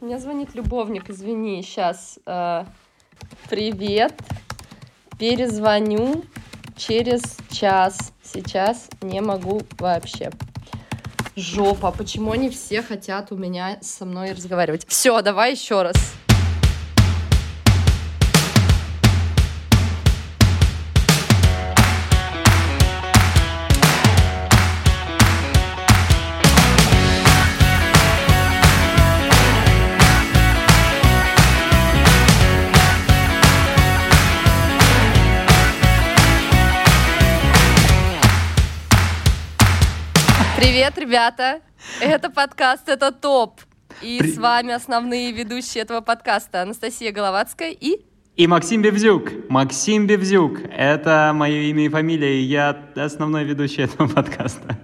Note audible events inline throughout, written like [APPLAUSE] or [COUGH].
Мне звонит любовник, извини, сейчас. Э, привет. Перезвоню через час. Сейчас не могу вообще. Жопа, почему они все хотят у меня со мной разговаривать? Все, давай еще раз. Привет, ребята! Это подкаст «Это топ». И При... с вами основные ведущие этого подкаста Анастасия Головацкая и... И Максим Бевзюк. Максим Бевзюк. Это мое имя и фамилия, и я основной ведущий этого подкаста.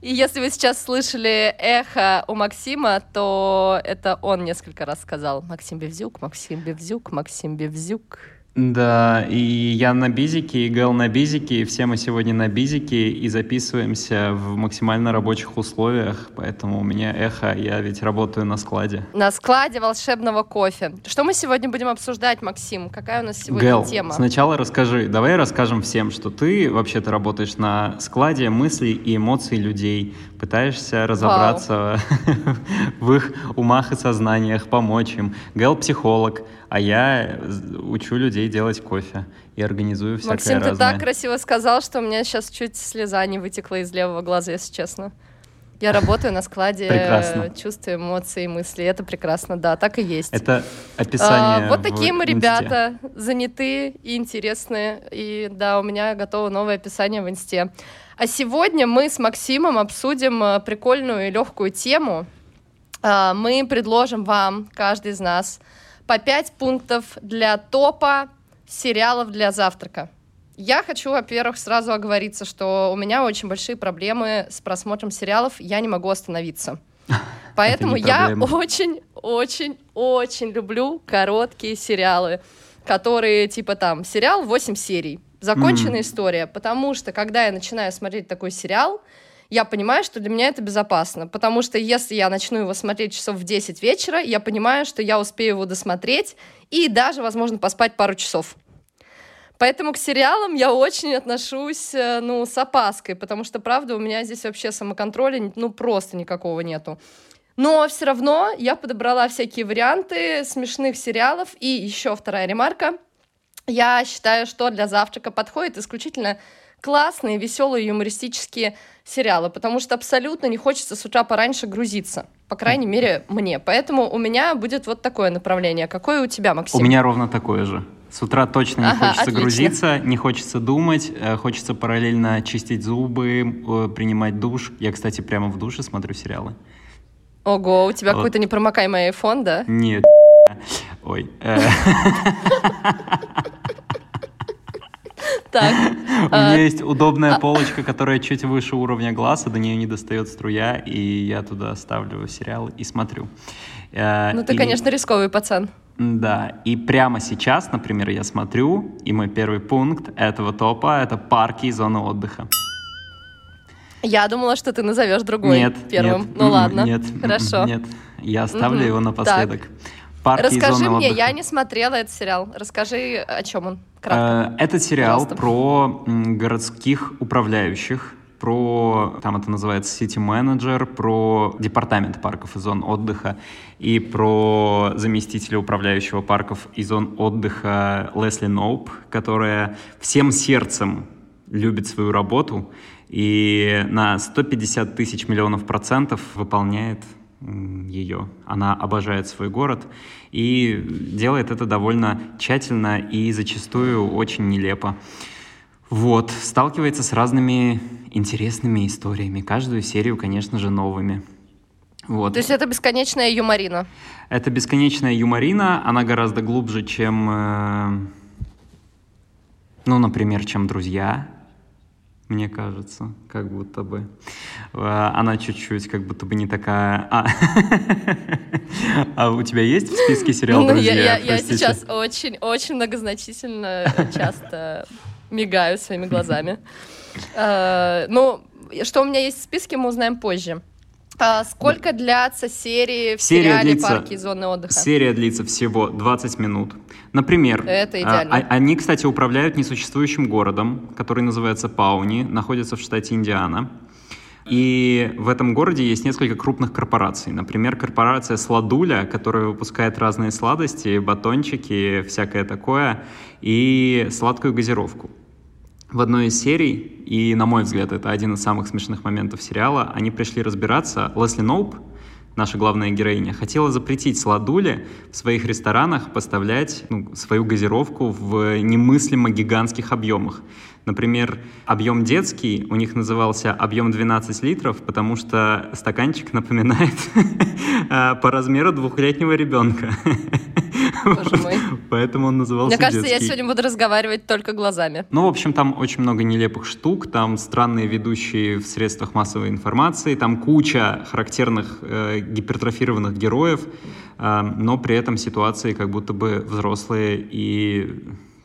И если вы сейчас слышали эхо у Максима, то это он несколько раз сказал «Максим Бевзюк, Максим Бевзюк, Максим Бевзюк». Да, и я на бизике, и Гэл на бизике, и все мы сегодня на бизике, и записываемся в максимально рабочих условиях, поэтому у меня эхо, я ведь работаю на складе. На складе волшебного кофе. Что мы сегодня будем обсуждать, Максим? Какая у нас сегодня Гэл, тема? сначала расскажи, давай расскажем всем, что ты вообще-то работаешь на складе мыслей и эмоций людей, пытаешься разобраться [LAUGHS] в их умах и сознаниях, помочь им. Гэл психолог, а я учу людей делать кофе и организую всякое Максим, разное. ты так красиво сказал, что у меня сейчас чуть слеза не вытекла из левого глаза, если честно. Я работаю на складе прекрасно. чувства, эмоций, мыслей. Это прекрасно, да, так и есть. Это описание. А, вот такие мы ребята, занятые и интересные. И да, у меня готово новое описание в инсте. А сегодня мы с Максимом обсудим э, прикольную и легкую тему. А, мы предложим вам, каждый из нас, по 5 пунктов для топа сериалов для завтрака. Я хочу, во-первых, сразу оговориться, что у меня очень большие проблемы с просмотром сериалов, я не могу остановиться. [LAUGHS] Поэтому я очень, очень, очень люблю короткие сериалы, которые типа там сериал 8 серий, законченная mm-hmm. история, потому что когда я начинаю смотреть такой сериал, я понимаю, что для меня это безопасно, потому что если я начну его смотреть часов в 10 вечера, я понимаю, что я успею его досмотреть и даже, возможно, поспать пару часов. Поэтому к сериалам я очень отношусь, э, ну, с опаской, потому что, правда, у меня здесь вообще самоконтроля, ну, просто никакого нету. Но все равно я подобрала всякие варианты смешных сериалов. И еще вторая ремарка. Я считаю, что для завтрака подходит исключительно классные, веселые, юмористические сериалы, потому что абсолютно не хочется с утра пораньше грузиться. По крайней мере, мне. Поэтому у меня будет вот такое направление. Какое у тебя, Максим? У меня ровно такое же. С утра точно не ага, хочется отлично. грузиться, не хочется думать, э, хочется параллельно чистить зубы, э, принимать душ. Я, кстати, прямо в душе смотрю сериалы. Ого, у тебя вот. какой-то непромокаемый iPhone, да? Нет. [LAUGHS] Ой. [LAUGHS] Так. [LAUGHS] У меня а, есть удобная а полочка, которая чуть выше уровня глаза, до нее не достает струя, и я туда ставлю сериал и смотрю. Э, ну ты, конечно, рисковый пацан. Да, и прямо сейчас, например, я смотрю, и мой первый пункт этого топа — это парки и зоны отдыха. Я думала, что ты назовешь другой нет, первым. Нет, ну ладно, нет, хорошо. Нет, я оставлю его напоследок. Так. Парки Расскажи мне, отдыха. я не смотрела этот сериал. Расскажи, о чем он. Кратко. Э, этот сериал Пожалуйста. про городских управляющих, про, там это называется Manager, про департамент парков и зон отдыха и про заместителя управляющего парков и зон отдыха Лесли Ноуп, которая всем сердцем любит свою работу и на 150 тысяч миллионов процентов выполняет ее. Она обожает свой город и делает это довольно тщательно и зачастую очень нелепо. Вот, сталкивается с разными интересными историями. Каждую серию, конечно же, новыми. Вот. То есть это бесконечная юморина? Это бесконечная юморина. Она гораздо глубже, чем, э, ну, например, чем «Друзья», мне кажется, как будто бы. Э, она чуть-чуть как будто бы не такая... А, а у тебя есть в списке сериал ну, «Друзья»? Я, я, я сейчас очень-очень многозначительно часто мигаю своими глазами. Uh, ну, что у меня есть в списке, мы узнаем позже. А сколько длятся серии в серия сериале длится, «Парки и зоны отдыха»? Серия длится всего 20 минут. Например, Это а, идеально. А, они, кстати, управляют несуществующим городом, который называется Пауни, находится в штате Индиана. И в этом городе есть несколько крупных корпораций. Например, корпорация Сладуля, которая выпускает разные сладости, батончики, всякое такое, и сладкую газировку. В одной из серий, и, на мой взгляд, это один из самых смешных моментов сериала, они пришли разбираться. Лесли Ноуп, наша главная героиня, хотела запретить Сладуле в своих ресторанах поставлять ну, свою газировку в немыслимо гигантских объемах. Например, объем детский у них назывался объем 12 литров, потому что стаканчик напоминает [LAUGHS] по размеру двухлетнего ребенка. [LAUGHS] Боже мой. [LAUGHS] Поэтому он назывался Мне кажется, детский. я сегодня буду разговаривать только глазами. Ну, в общем, там очень много нелепых штук, там странные ведущие в средствах массовой информации, там куча характерных э, гипертрофированных героев, э, но при этом ситуации как будто бы взрослые и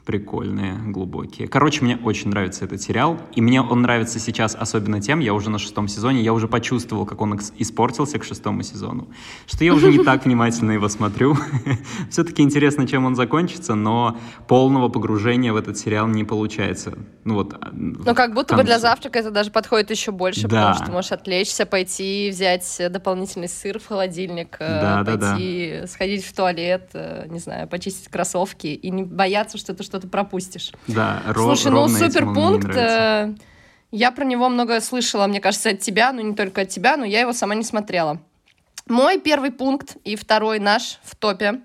прикольные, глубокие. Короче, мне очень нравится этот сериал, и мне он нравится сейчас особенно тем, я уже на шестом сезоне, я уже почувствовал, как он испортился к шестому сезону, что я уже не так внимательно его смотрю. [LAUGHS] Все-таки интересно, чем он закончится, но полного погружения в этот сериал не получается. Ну вот. А, ну как будто бы для завтрака это даже подходит еще больше, потому что можешь отвлечься, пойти взять дополнительный сыр в холодильник, э, пойти сходить в туалет, э, не знаю, почистить кроссовки и не бояться, что это что что-то пропустишь. Да, ро- Слушай, ну суперпункт, э, я про него много слышала, мне кажется, от тебя, ну не только от тебя, но я его сама не смотрела. Мой первый пункт и второй наш в топе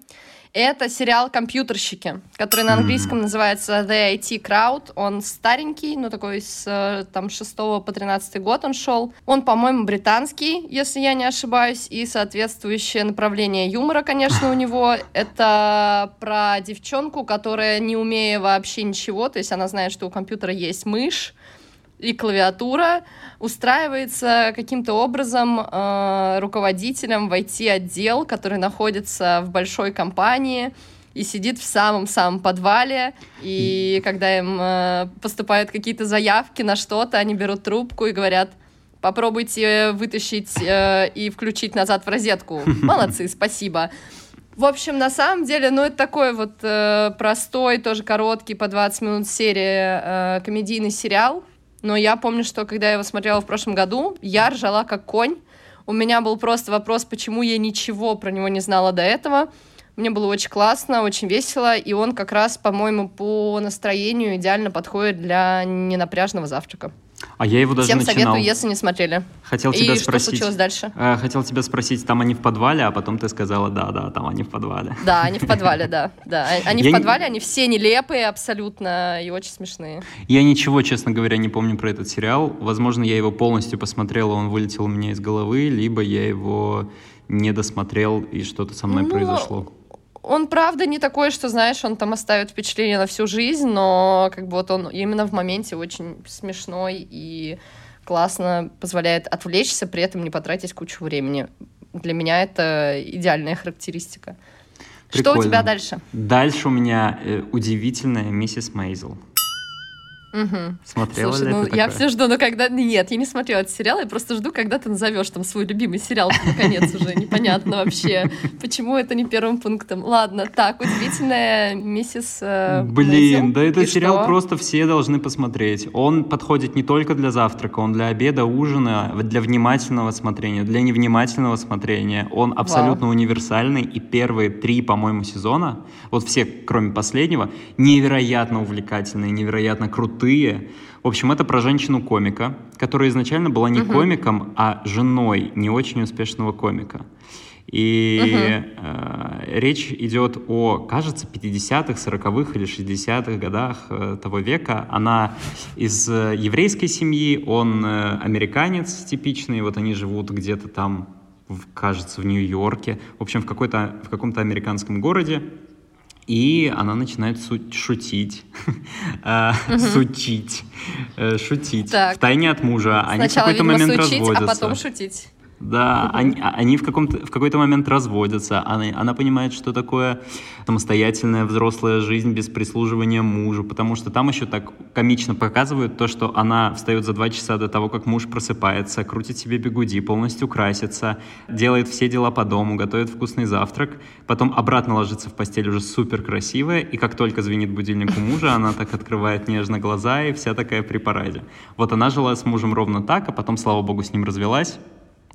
это сериал «Компьютерщики», который на английском называется The IT Crowd. Он старенький, ну такой с э, там 6 по 13 год он шел. Он, по-моему, британский, если я не ошибаюсь, и соответствующее направление юмора, конечно, у него. Это про девчонку, которая, не умея вообще ничего, то есть она знает, что у компьютера есть мышь, и клавиатура устраивается каким-то образом э, руководителем в IT-отдел, который находится в большой компании и сидит в самом-самом подвале, и когда им э, поступают какие-то заявки на что-то, они берут трубку и говорят, попробуйте вытащить э, и включить назад в розетку. [LAUGHS] Молодцы, спасибо. В общем, на самом деле, ну, это такой вот э, простой, тоже короткий, по 20 минут серии э, комедийный сериал, но я помню, что когда я его смотрела в прошлом году, я ржала как конь. У меня был просто вопрос, почему я ничего про него не знала до этого. Мне было очень классно, очень весело, и он как раз, по-моему, по настроению идеально подходит для ненапряжного завтрака. А я его даже Всем начинал... советую, если не смотрели. Хотел тебя И спросить... что случилось дальше? Э, хотел тебя спросить, там они в подвале, а потом ты сказала, да, да, там они в подвале. Да, они в подвале, да. да. [LAUGHS] Они я в подвале, они все нелепые абсолютно и очень смешные. Я ничего, честно говоря, не помню про этот сериал. Возможно, я его полностью посмотрел, он вылетел у меня из головы, либо я его не досмотрел, и что-то со мной ну, произошло он правда не такой, что, знаешь, он там оставит впечатление на всю жизнь, но как бы вот он именно в моменте очень смешной и классно позволяет отвлечься, при этом не потратить кучу времени. Для меня это идеальная характеристика. Прикольно. Что у тебя дальше? Дальше у меня э, удивительная миссис Мейзел. Угу. Смотрела Слушай, ли ну ты я такое? все жду, но когда... Нет, я не смотрела этот сериал, я просто жду, когда ты назовешь там свой любимый сериал, наконец уже, непонятно вообще, почему это не первым пунктом. Ладно, так, удивительная миссис э, Блин, да этот сериал просто все должны посмотреть. Он подходит не только для завтрака, он для обеда, ужина, для внимательного смотрения, для невнимательного смотрения. Он абсолютно универсальный, и первые три, по-моему, сезона, вот все, кроме последнего, невероятно увлекательные, невероятно крутые крутые. В общем, это про женщину-комика, которая изначально была не угу. комиком, а женой не очень успешного комика. И угу. э, речь идет о, кажется, 50-х, 40-х или 60-х годах э, того века. Она из э, еврейской семьи, он э, американец типичный, вот они живут где-то там, в, кажется, в Нью-Йорке, в общем, в, какой-то, в каком-то американском городе. И она начинает шутить, э, [LAUGHS] сучить, э, шутить. В тайне от мужа. Они в какой-то момент разводятся. а потом шутить. Да, они, а, они в, каком-то, в какой-то момент разводятся. Она, она понимает, что такое самостоятельная взрослая жизнь без прислуживания мужу, потому что там еще так комично показывают то, что она встает за два часа до того, как муж просыпается, крутит себе бегуди, полностью красится, делает все дела по дому, готовит вкусный завтрак, потом обратно ложится в постель уже супер красивая, и как только звенит будильник у мужа, она так открывает нежно глаза и вся такая при параде. Вот она жила с мужем ровно так, а потом, слава богу, с ним развелась,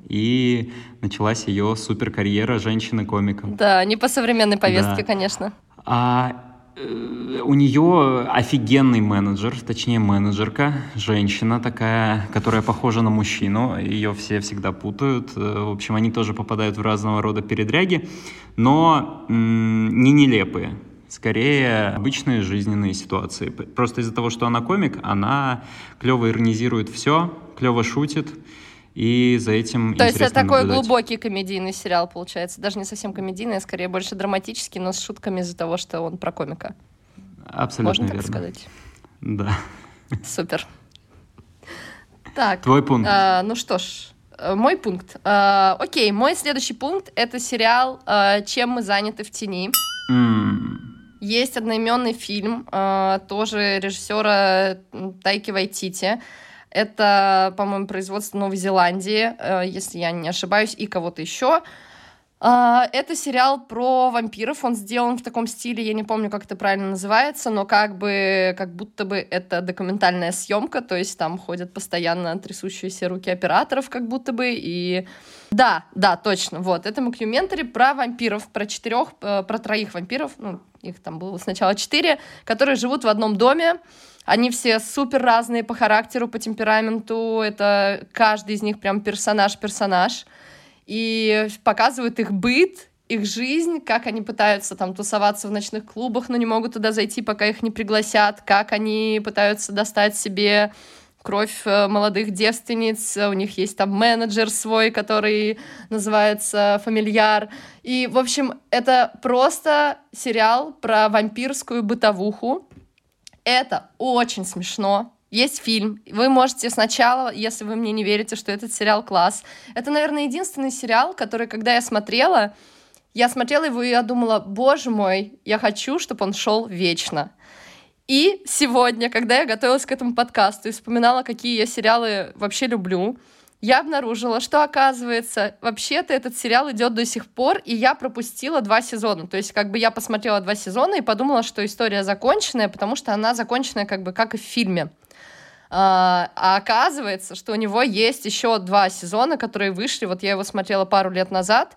и началась ее суперкарьера женщины-комика. Да, не по современной повестке, да. конечно. А э, у нее офигенный менеджер, точнее менеджерка, женщина такая, которая похожа на мужчину, ее все всегда путают. Э, в общем, они тоже попадают в разного рода передряги, но не нелепые. Скорее, обычные жизненные ситуации. Просто из-за того, что она комик, она клево иронизирует все, клево шутит, и за этим То есть это такой наблюдать. глубокий комедийный сериал, получается. Даже не совсем комедийный, а скорее больше драматический, но с шутками из-за того, что он про комика. Абсолютно Можно верно. так сказать? Да. Супер. Так. Твой пункт. А, ну что ж, э, мой пункт. А, окей, мой следующий пункт — это сериал а, «Чем мы заняты в тени». Mm. Есть одноименный фильм, а, тоже режиссера Тайки Вайтити. Это, по-моему, производство Новой Зеландии, э, если я не ошибаюсь, и кого-то еще. А, это сериал про вампиров. Он сделан в таком стиле, я не помню, как это правильно называется, но как бы, как будто бы это документальная съемка, то есть там ходят постоянно трясущиеся руки операторов, как будто бы, и... Да, да, точно, вот, это мокюментари про вампиров, про четырех, э, про троих вампиров, ну, их там было сначала четыре, которые живут в одном доме, они все супер разные по характеру, по темпераменту. Это каждый из них прям персонаж-персонаж. И показывают их быт, их жизнь, как они пытаются там тусоваться в ночных клубах, но не могут туда зайти, пока их не пригласят, как они пытаются достать себе кровь э, молодых девственниц, у них есть там менеджер свой, который называется «Фамильяр». И, в общем, это просто сериал про вампирскую бытовуху, это очень смешно. Есть фильм. Вы можете сначала, если вы мне не верите, что этот сериал класс. Это, наверное, единственный сериал, который, когда я смотрела, я смотрела его, и я думала, боже мой, я хочу, чтобы он шел вечно. И сегодня, когда я готовилась к этому подкасту и вспоминала, какие я сериалы вообще люблю, я обнаружила, что, оказывается, вообще-то этот сериал идет до сих пор, и я пропустила два сезона. То есть, как бы я посмотрела два сезона и подумала, что история законченная, потому что она законченная как бы как и в фильме. А, а оказывается, что у него есть еще два сезона, которые вышли. Вот я его смотрела пару лет назад.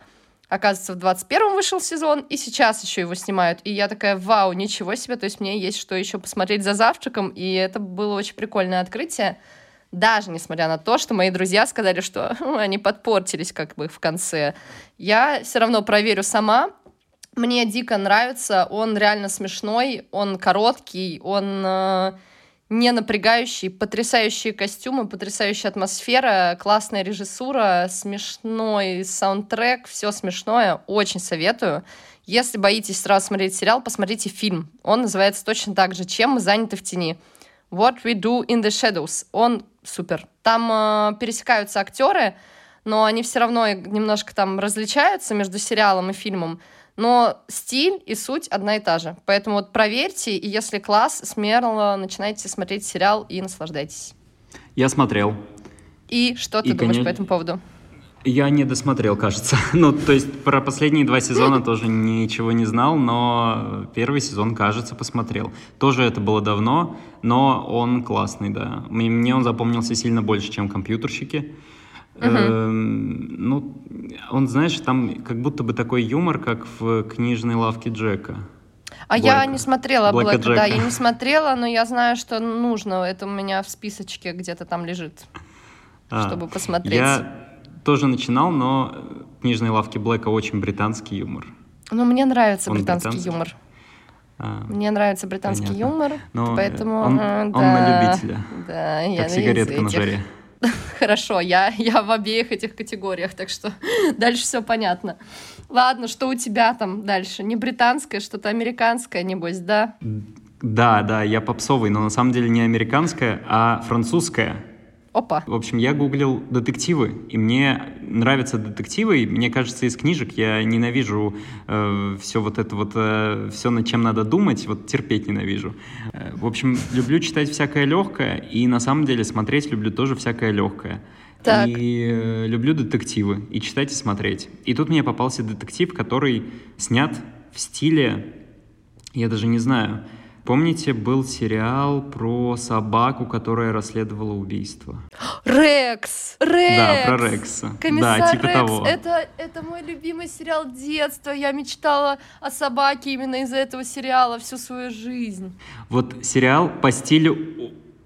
Оказывается, в 21-м вышел сезон, и сейчас еще его снимают. И я такая, вау, ничего себе, то есть мне есть что еще посмотреть за завтраком, и это было очень прикольное открытие даже несмотря на то, что мои друзья сказали, что [LAUGHS] они подпортились как бы в конце, я все равно проверю сама. Мне дико нравится, он реально смешной, он короткий, он э, не напрягающий, потрясающие костюмы, потрясающая атмосфера, классная режиссура, смешной саундтрек, все смешное, очень советую. Если боитесь сразу смотреть сериал, посмотрите фильм. Он называется точно так же «Чем мы заняты в тени». What We Do in the Shadows. Он супер. Там э, пересекаются актеры, но они все равно немножко там различаются между сериалом и фильмом. Но стиль и суть одна и та же. Поэтому вот проверьте, и если класс, смело начинайте смотреть сериал и наслаждайтесь. Я смотрел. И что ты и, думаешь конечно... по этому поводу? Я не досмотрел, кажется. [LAUGHS] ну, то есть про последние два сезона тоже ничего не знал, но первый сезон, кажется, посмотрел. Тоже это было давно, но он классный, да. Мне он запомнился сильно больше, чем компьютерщики. Uh-huh. ну, он, знаешь, там как будто бы такой юмор, как в книжной лавке Джека. А Блэка. я не смотрела Блэка, Блэка да, я не смотрела, но я знаю, что нужно. Это у меня в списочке где-то там лежит, а, чтобы посмотреть. Я тоже начинал, но книжные лавки Блэка очень британский юмор. Ну, мне нравится Он британский, британский юмор. А, мне нравится британский понятно. юмор, но поэтому... Он, да, он на любителя. Да, я как сигаретка на жаре. [LAUGHS] Хорошо, я, я в обеих этих категориях, так что [LAUGHS] дальше все понятно. Ладно, что у тебя там дальше? Не британское, что-то американское, небось, да? Да, да, я попсовый, но на самом деле не американское, а французское. Опа. В общем, я гуглил детективы, и мне нравятся детективы. И мне кажется, из книжек я ненавижу э, все вот это вот, э, все над чем надо думать, вот терпеть ненавижу. Э, в общем, люблю читать всякое легкое, и на самом деле смотреть люблю тоже всякое легкое. Так. И э, люблю детективы, и читать, и смотреть. И тут мне попался детектив, который снят в стиле, я даже не знаю, Помните, был сериал про собаку, которая расследовала убийство? Рекс! Рекс! Да, про Рекса. Комиссар да, типа Рекс. того. Это, это мой любимый сериал детства. Я мечтала о собаке именно из-за этого сериала всю свою жизнь. Вот сериал по стилю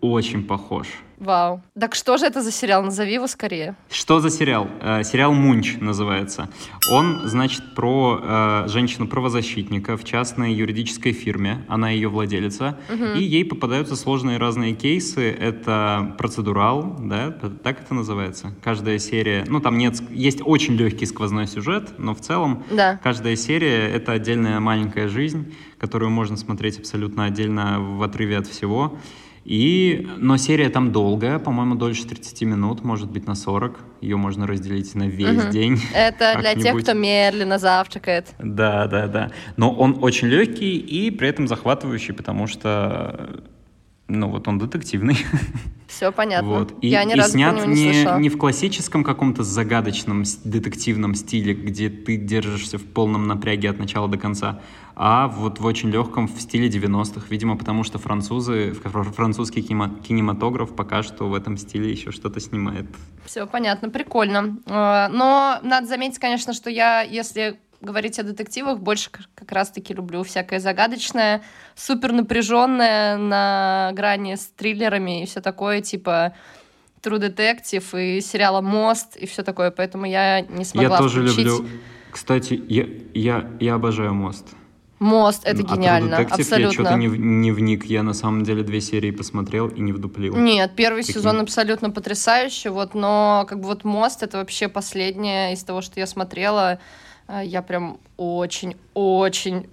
очень похож. Вау. Так что же это за сериал? Назови его скорее. Что за сериал? Э, сериал «Мунч» называется. Он, значит, про э, женщину-правозащитника в частной юридической фирме. Она ее владелица. Угу. И ей попадаются сложные разные кейсы. Это процедурал, да, так это называется. Каждая серия... Ну, там нет... Есть очень легкий сквозной сюжет, но в целом да. каждая серия — это отдельная маленькая жизнь, которую можно смотреть абсолютно отдельно в отрыве от всего. И, но серия там долгая, по-моему, дольше 30 минут, может быть, на 40. Ее можно разделить на весь угу. день. [LAUGHS] Это для тех, кто медленно завтракает. Да, да, да. Но он очень легкий и при этом захватывающий, потому что ну вот он детективный. [LAUGHS] Все понятно. Вот. И, Я ни и разу снят не, не, не в классическом каком-то загадочном детективном стиле, где ты держишься в полном напряге от начала до конца, а вот в очень легком в стиле 90-х, видимо, потому что французы, французский кинематограф пока что в этом стиле еще что-то снимает. Все понятно, прикольно. А, но надо заметить, конечно, что я, если говорить о детективах, больше как раз-таки люблю всякое загадочное, супер напряженное на грани с триллерами и все такое, типа True Detective и сериала Мост и все такое, поэтому я не смогла Я тоже включить... люблю. Кстати, я, я, я обожаю Мост. Мост, это а гениально, а абсолютно. я что-то не, не вник, я на самом деле две серии посмотрел и не вдуплил. Нет, первый Прикинь. сезон абсолютно потрясающий, вот, но как бы вот Мост это вообще последнее из того, что я смотрела, я прям очень-очень,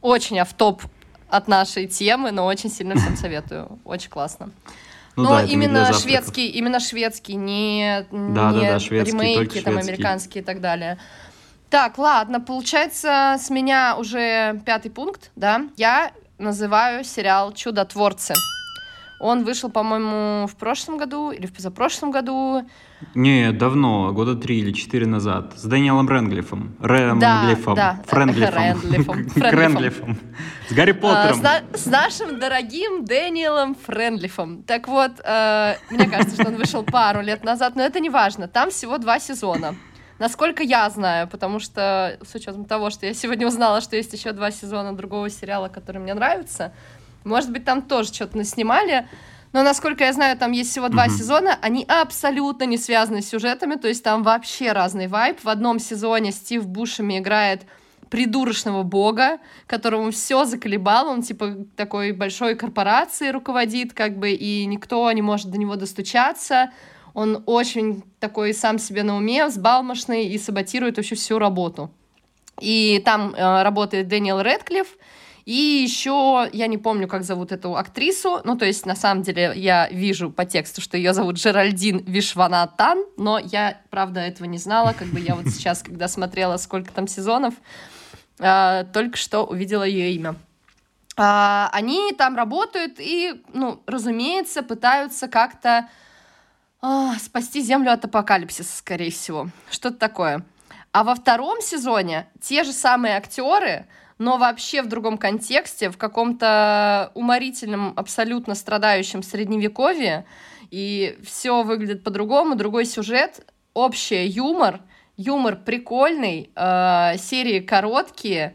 очень автоп от нашей темы, но очень сильно всем [LAUGHS] советую. Очень классно. Ну, но да, именно шведский, именно шведский, не, да, не да, да, шведский, ремейки, там, американские и так далее. Так, ладно, получается, с меня уже пятый пункт, да. Я называю сериал «Чудотворцы». Он вышел, по-моему, в прошлом году или в позапрошлом году. Не, давно, года три или четыре назад, с Дэниелом Рэнглифом. Рэнглифом. Да, да. Френдлифом. [LAUGHS] Френдлифом. С Гарри а, Поттером. с, нашим дорогим Дэниелом Френдлифом. Так вот, э, мне кажется, что он вышел пару лет назад, но это не важно. Там всего два сезона. Насколько я знаю, потому что с учетом того, что я сегодня узнала, что есть еще два сезона другого сериала, который мне нравится, может быть, там тоже что-то наснимали. Но, насколько я знаю, там есть всего два mm-hmm. сезона, они абсолютно не связаны с сюжетами, то есть там вообще разный вайб. В одном сезоне Стив Бушами играет придурочного бога, которому все заколебало, он типа такой большой корпорации руководит, как бы, и никто не может до него достучаться. Он очень такой сам себе на уме, взбалмошный и саботирует вообще всю работу. И там э, работает Дэниел Редклифф, и еще, я не помню, как зовут эту актрису, ну, то есть, на самом деле, я вижу по тексту, что ее зовут Джеральдин Вишванатан, но я, правда, этого не знала, как бы я вот [LAUGHS] сейчас, когда смотрела, сколько там сезонов, а, только что увидела ее имя. А, они там работают и, ну, разумеется, пытаются как-то а, спасти Землю от апокалипсиса, скорее всего. Что-то такое. А во втором сезоне те же самые актеры но вообще в другом контексте, в каком-то уморительном, абсолютно страдающем средневековье, и все выглядит по-другому, другой сюжет, общий юмор, юмор прикольный, э, серии короткие,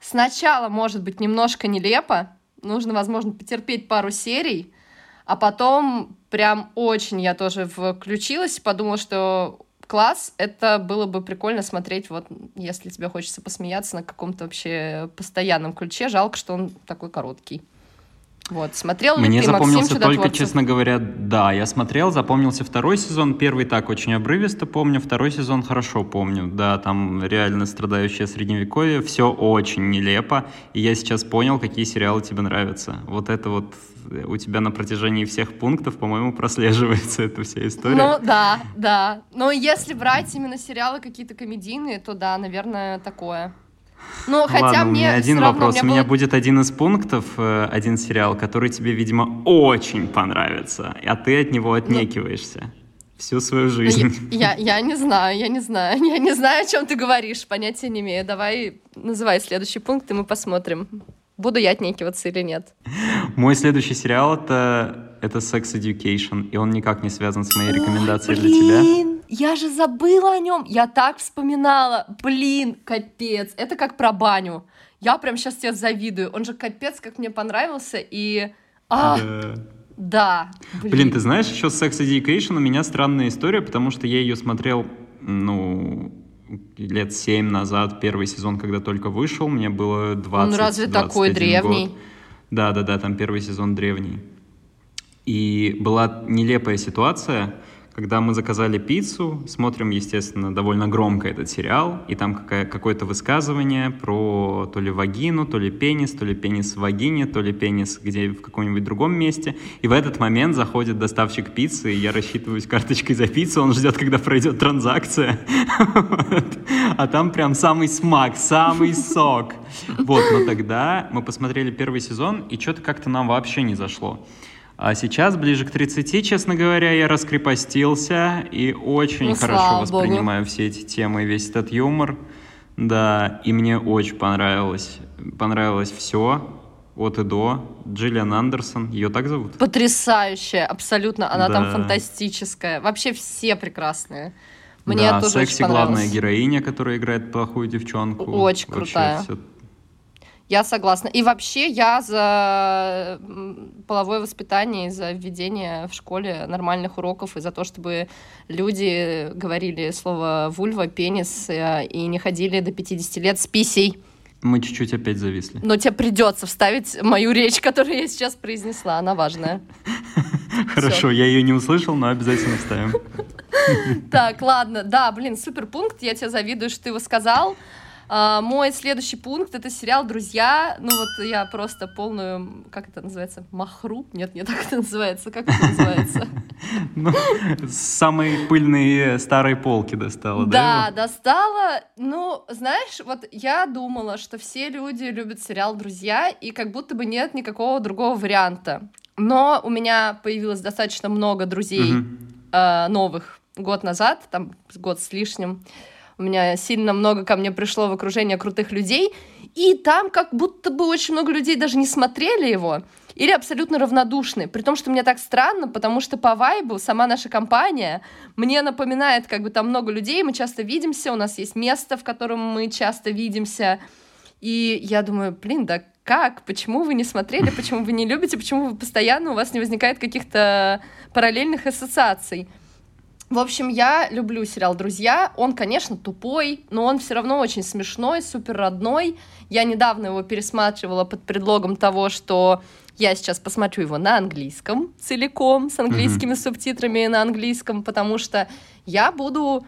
сначала может быть немножко нелепо, нужно, возможно, потерпеть пару серий, а потом прям очень я тоже включилась, подумала, что класс, это было бы прикольно смотреть, вот, если тебе хочется посмеяться на каком-то вообще постоянном ключе. Жалко, что он такой короткий. Вот, смотрел ли Мне ты, запомнился Максим, только, честно говоря, да, я смотрел, запомнился второй сезон, первый так очень обрывисто помню, второй сезон хорошо помню, да, там реально страдающее средневековье, все очень нелепо, и я сейчас понял, какие сериалы тебе нравятся. Вот это вот у тебя на протяжении всех пунктов, по-моему, прослеживается [LAUGHS] эта вся история. Ну, да, да. Но если брать именно сериалы какие-то комедийные, то да, наверное, такое. Ну, хотя Ладно, мне у меня один вопрос. У меня, будет один из пунктов, э, один сериал, который тебе, видимо, очень понравится, а ты от него ну, отнекиваешься. Ну, всю свою жизнь. Я, я, я не знаю, я не знаю. [LAUGHS] Я не знаю, о чем ты говоришь, понятия не имею. Давай называй следующий пункт, и мы посмотрим, буду я отнекиваться или нет. Мой следующий сериал это, это Sex Education, и он никак не связан с моей рекомендацией Ой, для тебя я же забыла о нем. Я так вспоминала. Блин, капец. Это как про баню. Я прям сейчас тебе завидую. Он же капец, как мне понравился. И... А, да. Да. Блин. блин, ты знаешь, еще Sex Education у меня странная история, потому что я ее смотрел, ну, лет семь назад, первый сезон, когда только вышел, мне было 20 Ну, разве такой древний? Год. Да, да, да, там первый сезон древний. И была нелепая ситуация, когда мы заказали пиццу, смотрим, естественно, довольно громко этот сериал, и там какое-то высказывание про то ли вагину, то ли пенис, то ли пенис в вагине, то ли пенис где в каком-нибудь другом месте. И в этот момент заходит доставщик пиццы, и я рассчитываюсь карточкой за пиццу, он ждет, когда пройдет транзакция. А там прям самый смак, самый сок. Вот, но тогда мы посмотрели первый сезон, и что-то как-то нам вообще не зашло. А сейчас, ближе к 30, честно говоря, я раскрепостился и очень ну, хорошо воспринимаю Богу. все эти темы, весь этот юмор. Да, и мне очень понравилось. Понравилось все от и до. Джиллиан Андерсон, ее так зовут? Потрясающая, абсолютно. Она да. там фантастическая. Вообще все прекрасные. Мне да, тоже секси очень главная героиня, которая играет плохую девчонку. Очень Вообще крутая. Все я согласна. И вообще я за половое воспитание, за введение в школе нормальных уроков и за то, чтобы люди говорили слово вульва, пенис э, и не ходили до 50 лет с писей. Мы чуть-чуть опять зависли. Но тебе придется вставить мою речь, которую я сейчас произнесла. Она важная. [LAUGHS] Хорошо, я ее не услышал, но обязательно вставим. [LAUGHS] Так, ладно. Да, блин, супер пункт. Я тебе завидую, что ты его сказал. А, мой следующий пункт это сериал Друзья. Ну вот я просто полную, как это называется, махру? Нет, не так это называется. Как это называется? [LAUGHS] Ну, самые пыльные старые полки достала, да? Да, достала. Ну, знаешь, вот я думала, что все люди любят сериал Друзья, и как будто бы нет никакого другого варианта. Но у меня появилось достаточно много друзей э, новых год назад, там год с лишним у меня сильно много ко мне пришло в окружение крутых людей, и там как будто бы очень много людей даже не смотрели его, или абсолютно равнодушны. При том, что мне так странно, потому что по вайбу сама наша компания мне напоминает, как бы там много людей, мы часто видимся, у нас есть место, в котором мы часто видимся. И я думаю, блин, да как? Почему вы не смотрели? Почему вы не любите? Почему вы постоянно у вас не возникает каких-то параллельных ассоциаций? В общем, я люблю сериал «Друзья». Он, конечно, тупой, но он все равно очень смешной, супер родной. Я недавно его пересматривала под предлогом того, что я сейчас посмотрю его на английском целиком, с английскими mm-hmm. субтитрами на английском, потому что я буду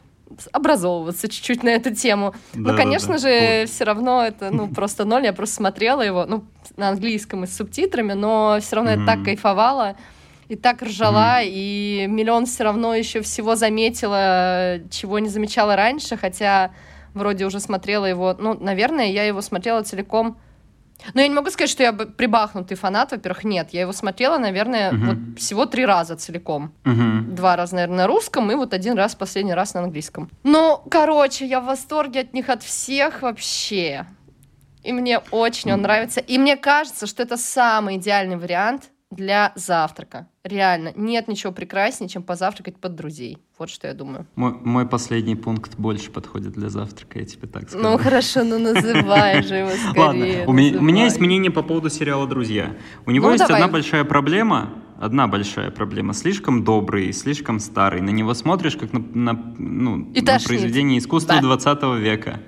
образовываться чуть-чуть на эту тему. Да, Но, конечно да, же, все равно это, ну, [LAUGHS] просто ноль. Я просто смотрела его, ну, на английском и с субтитрами, но все равно mm-hmm. я так кайфовала и так ржала, mm. и миллион все равно еще всего заметила, чего не замечала раньше, хотя вроде уже смотрела его, ну, наверное, я его смотрела целиком. Но я не могу сказать, что я прибахнутый фанат, во-первых, нет. Я его смотрела, наверное, uh-huh. вот всего три раза целиком. Uh-huh. Два раза, наверное, на русском, и вот один раз, последний раз на английском. Ну, короче, я в восторге от них от всех вообще. И мне очень он нравится. И мне кажется, что это самый идеальный вариант для завтрака. Реально, нет ничего прекраснее, чем позавтракать под друзей. Вот что я думаю. Мой, мой последний пункт больше подходит для завтрака, я тебе так скажу. Ну хорошо, ну называй же его [LAUGHS] скорее. Ладно, у меня, у меня есть мнение по поводу сериала «Друзья». У него ну, есть давай. одна большая проблема, одна большая проблема. Слишком добрый, слишком старый. На него смотришь, как на, на, ну, на произведение искусства да. 20 века.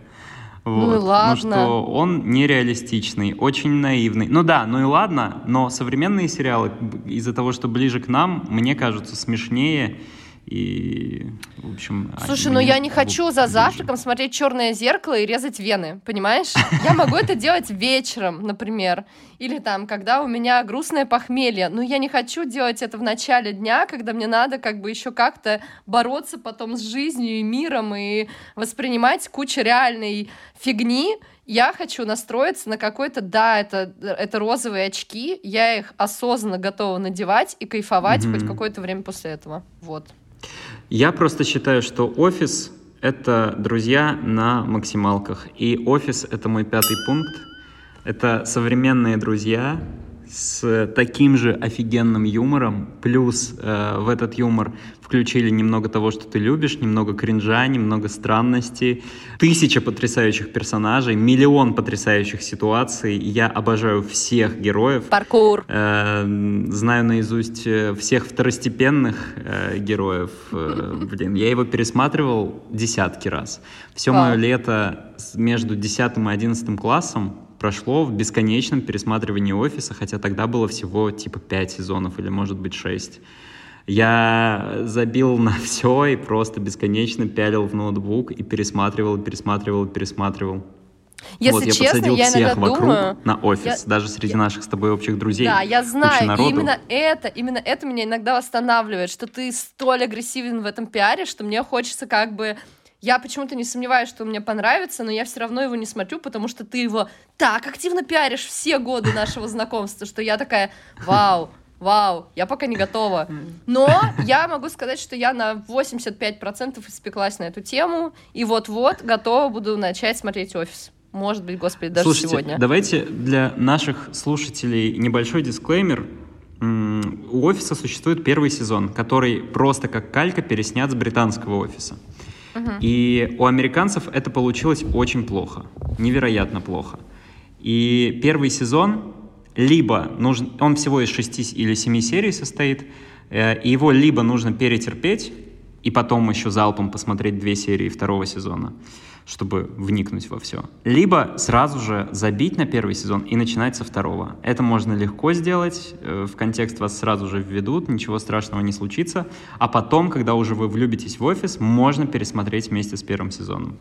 Вот. Ну и ладно. Ну что он нереалистичный, очень наивный. Ну да, ну и ладно, но современные сериалы из-за того, что ближе к нам, мне кажутся смешнее и, в общем... Слушай, ну я не хочу за завтраком смотреть черное зеркало и резать вены, понимаешь? Я могу это делать вечером, например. Или там, когда у меня грустное похмелье. Но я не хочу делать это в начале дня, когда мне надо как бы еще как-то бороться потом с жизнью и миром и воспринимать кучу реальной фигни, я хочу настроиться на какой-то, да, это, это розовые очки, я их осознанно готова надевать и кайфовать mm-hmm. хоть какое-то время после этого. Вот. Я просто считаю, что офис — это друзья на максималках. И офис — это мой пятый пункт. Это современные друзья, с таким же офигенным юмором, плюс э, в этот юмор включили немного того, что ты любишь, немного кринжа, немного странностей, тысяча потрясающих персонажей, миллион потрясающих ситуаций. Я обожаю всех героев. Паркур. Э, знаю наизусть э, всех второстепенных э, героев. Э, блин, я его пересматривал десятки раз. Все мое лето между десятым и одиннадцатым классом прошло в бесконечном пересматривании офиса, хотя тогда было всего типа 5 сезонов или может быть 6. Я забил на [LAUGHS] все и просто бесконечно пялил в ноутбук и пересматривал, пересматривал, пересматривал. Если вот, я честно, посадил я всех вокруг думаю, на офис, я, даже среди я, наших с тобой общих друзей. Да, я знаю, и именно это, именно это меня иногда восстанавливает, что ты столь агрессивен в этом пиаре, что мне хочется как бы я почему-то не сомневаюсь, что он мне понравится, но я все равно его не смотрю, потому что ты его так активно пиаришь все годы нашего знакомства, что я такая, вау, вау, я пока не готова. Но я могу сказать, что я на 85% испеклась на эту тему, и вот-вот готова буду начать смотреть «Офис». Может быть, господи, даже Слушайте, сегодня. давайте для наших слушателей небольшой дисклеймер. У «Офиса» существует первый сезон, который просто как калька переснят с британского «Офиса». И у американцев это получилось очень плохо, невероятно плохо. И первый сезон либо нужен, он всего из шести или семи серий состоит, э, и его либо нужно перетерпеть и потом еще залпом посмотреть две серии второго сезона, чтобы вникнуть во все. Либо сразу же забить на первый сезон и начинать со второго. Это можно легко сделать, э, в контекст вас сразу же введут, ничего страшного не случится. А потом, когда уже вы влюбитесь в офис, можно пересмотреть вместе с первым сезоном.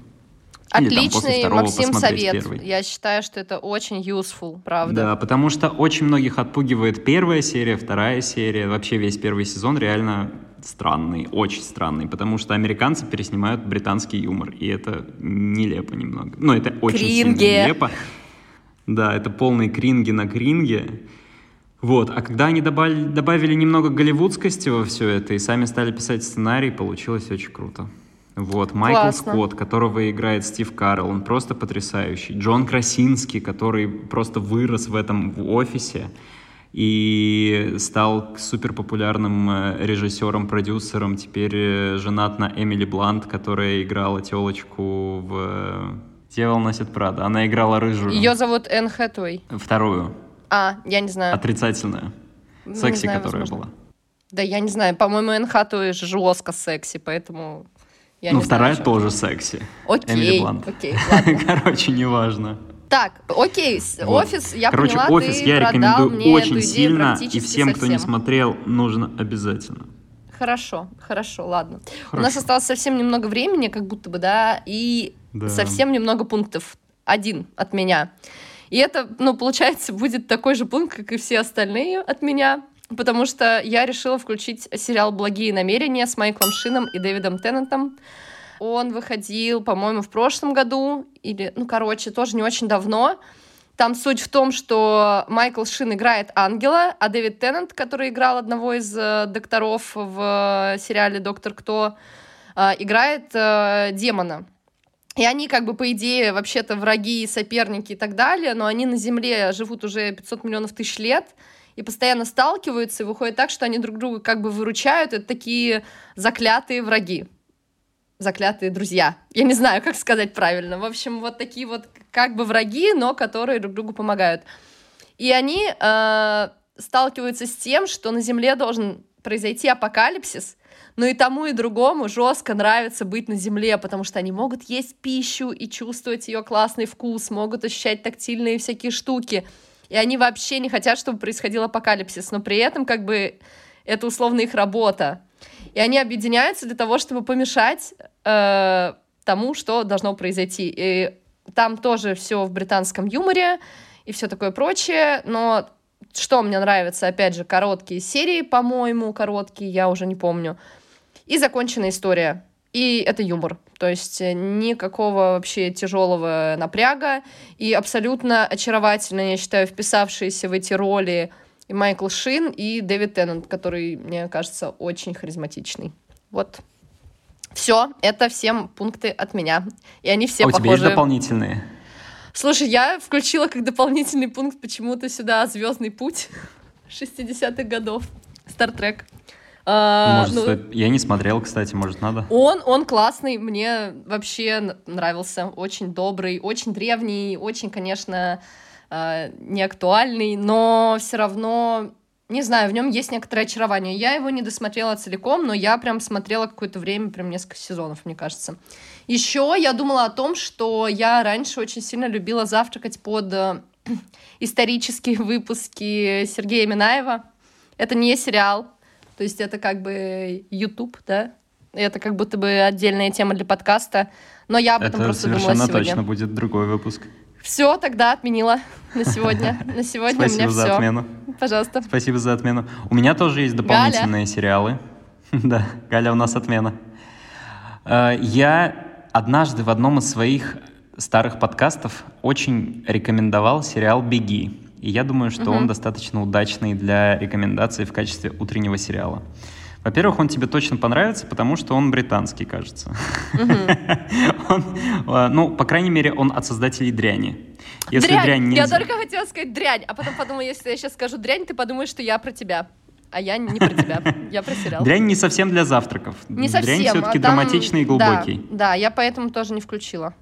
Отличный, там, Максим, совет. Первый. Я считаю, что это очень useful, правда. Да, потому что очень многих отпугивает первая серия, вторая серия, вообще весь первый сезон реально странный, очень странный, потому что американцы переснимают британский юмор, и это нелепо немного. Ну, это очень Кринги. сильно нелепо. Да, это полный кринги на кринге. Вот, а когда они добавили, добавили немного голливудскости во все это и сами стали писать сценарий, получилось очень круто. Вот, Майкл Классно. Скотт, которого играет Стив Карл, он просто потрясающий. Джон Красинский, который просто вырос в этом в офисе и стал супер популярным э, режиссером, продюсером. Теперь э, женат на Эмили Блант, которая играла телочку в «Дьявол носит Прада». Она играла рыжую. Ее зовут Энн Хэтуэй. Вторую. А, я не знаю. Отрицательная. Ну, секси, знаю, которая возможно. была. Да я не знаю. По-моему, Энн Хэтуэй жестко секси, поэтому... Я ну, вторая знаю, тоже секси. Окей, Эмили Блант. окей, ладно. [LAUGHS] Короче, неважно. Так, окей, вот. офис, я Короче, поняла, офис ты я рекомендую мне очень сильно, и всем, совсем. кто не смотрел, нужно обязательно. Хорошо, хорошо, ладно. Хорошо. У нас осталось совсем немного времени, как будто бы, да, и да. совсем немного пунктов. Один от меня. И это, ну, получается, будет такой же пункт, как и все остальные от меня, потому что я решила включить сериал «Благие намерения» с Майклом Шином и Дэвидом Теннантом. Он выходил, по-моему, в прошлом году, или, ну, короче, тоже не очень давно. Там суть в том, что Майкл Шин играет ангела, а Дэвид Теннант, который играл одного из э, докторов в э, сериале «Доктор Кто», э, играет э, демона. И они, как бы, по идее, вообще-то враги, соперники и так далее, но они на Земле живут уже 500 миллионов тысяч лет, и постоянно сталкиваются, и выходит так, что они друг друга как бы выручают. Это такие заклятые враги заклятые друзья. Я не знаю, как сказать правильно. В общем, вот такие вот как бы враги, но которые друг другу помогают. И они э, сталкиваются с тем, что на Земле должен произойти апокалипсис, Но и тому, и другому жестко нравится быть на земле, потому что они могут есть пищу и чувствовать ее классный вкус, могут ощущать тактильные всякие штуки. И они вообще не хотят, чтобы происходил апокалипсис, но при этом как бы это условно их работа. И они объединяются для того, чтобы помешать э, тому, что должно произойти. И там тоже все в британском юморе и все такое прочее, но что мне нравится, опять же, короткие серии, по-моему, короткие, я уже не помню и законченная история. И это юмор. То есть э, никакого вообще тяжелого напряга. И абсолютно очаровательно, я считаю, вписавшиеся в эти роли и Майкл Шин, и Дэвид Теннант, который, мне кажется, очень харизматичный. Вот. Все, это все пункты от меня. И они все а похожи. у тебя есть дополнительные? Слушай, я включила как дополнительный пункт почему-то сюда Звездный путь 60-х годов. Стартрек. А, может, ну, стоит... Я не смотрел, кстати, может, надо? Он, он классный, мне вообще нравился. Очень добрый, очень древний, очень, конечно, э, не актуальный, но все равно, не знаю, в нем есть некоторое очарование. Я его не досмотрела целиком, но я прям смотрела какое-то время, прям несколько сезонов, мне кажется. Еще я думала о том, что я раньше очень сильно любила завтракать под э, [CLEARS THROAT] исторические выпуски Сергея Минаева. Это не сериал, то есть это как бы YouTube, да? Это как будто бы отдельная тема для подкаста. Но я об этом это просто думала сегодня. совершенно точно будет другой выпуск. Все, тогда отменила на сегодня. [LAUGHS] На сегодня Спасибо у меня за все. отмену. Пожалуйста. Спасибо за отмену. У меня тоже есть дополнительные Галя. сериалы. [LAUGHS] да, Галя, у нас отмена. Э, я однажды в одном из своих старых подкастов очень рекомендовал сериал «Беги». И я думаю, что угу. он достаточно удачный для рекомендаций в качестве утреннего сериала. Во-первых, он тебе точно понравится, потому что он британский, кажется. а, ну, по крайней мере, он от создателей дряни. Если дрянь! Я только хотела сказать дрянь, а потом подумала, если я сейчас скажу дрянь, ты подумаешь, что я про тебя. А я не про тебя, я про сериал. Дрянь не совсем для завтраков. Не совсем. Дрянь все-таки а драматичный и глубокий. Да, я поэтому тоже не включила.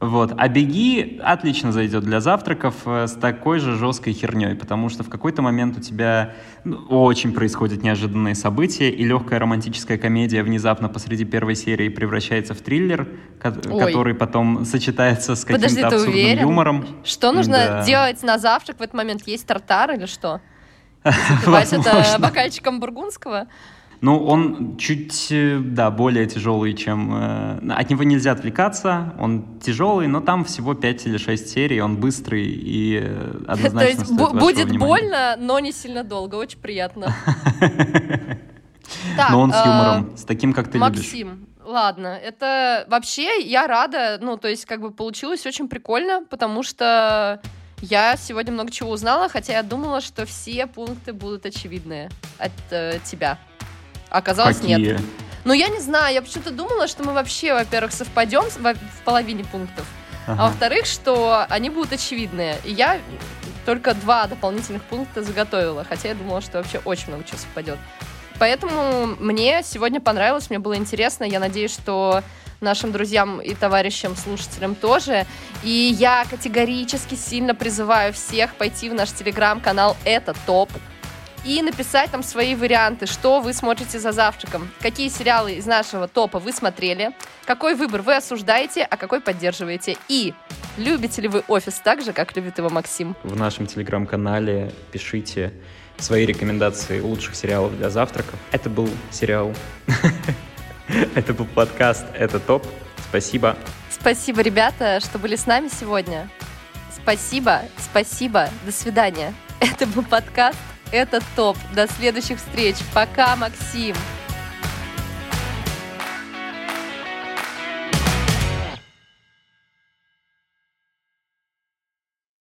Вот. А беги отлично зайдет для завтраков э, с такой же жесткой херней, потому что в какой-то момент у тебя ну, очень происходят неожиданные события, и легкая романтическая комедия внезапно посреди первой серии превращается в триллер, ко- который потом сочетается с каким-то абсурдным уверен? юмором. Что нужно да. делать на завтрак в этот момент? Есть тартар или что? [LAUGHS] Запивать это бокальчиком бургундского? Ну, он чуть, э, да, более тяжелый, чем... Э, от него нельзя отвлекаться, он тяжелый, но там всего 5 или 6 серий, он быстрый и э, [LAUGHS] однозначно То есть будет больно, но не сильно долго, очень приятно. [LAUGHS] Но он с юмором, с таким, как ты любишь. Максим, ладно, это вообще я рада, ну, то есть как бы получилось очень прикольно, потому что я сегодня много чего узнала, хотя я думала, что все пункты будут очевидные от э, тебя. Оказалось, Какие? нет. Ну, я не знаю, я почему-то думала, что мы вообще, во-первых, совпадем в, половине пунктов, а ага. а во-вторых, что они будут очевидные. И я только два дополнительных пункта заготовила, хотя я думала, что вообще очень много чего совпадет. Поэтому мне сегодня понравилось, мне было интересно. Я надеюсь, что нашим друзьям и товарищам, слушателям тоже. И я категорически сильно призываю всех пойти в наш телеграм-канал «Это ТОП», и написать там свои варианты, что вы смотрите за завтраком, какие сериалы из нашего топа вы смотрели, какой выбор вы осуждаете, а какой поддерживаете, и любите ли вы офис так же, как любит его Максим. В нашем телеграм-канале пишите свои рекомендации лучших сериалов для завтраков. Это был сериал. [LAUGHS] Это был подкаст «Это топ». Спасибо. Спасибо, ребята, что были с нами сегодня. Спасибо, спасибо, до свидания. [LAUGHS] Это был подкаст это топ. До следующих встреч. Пока, Максим.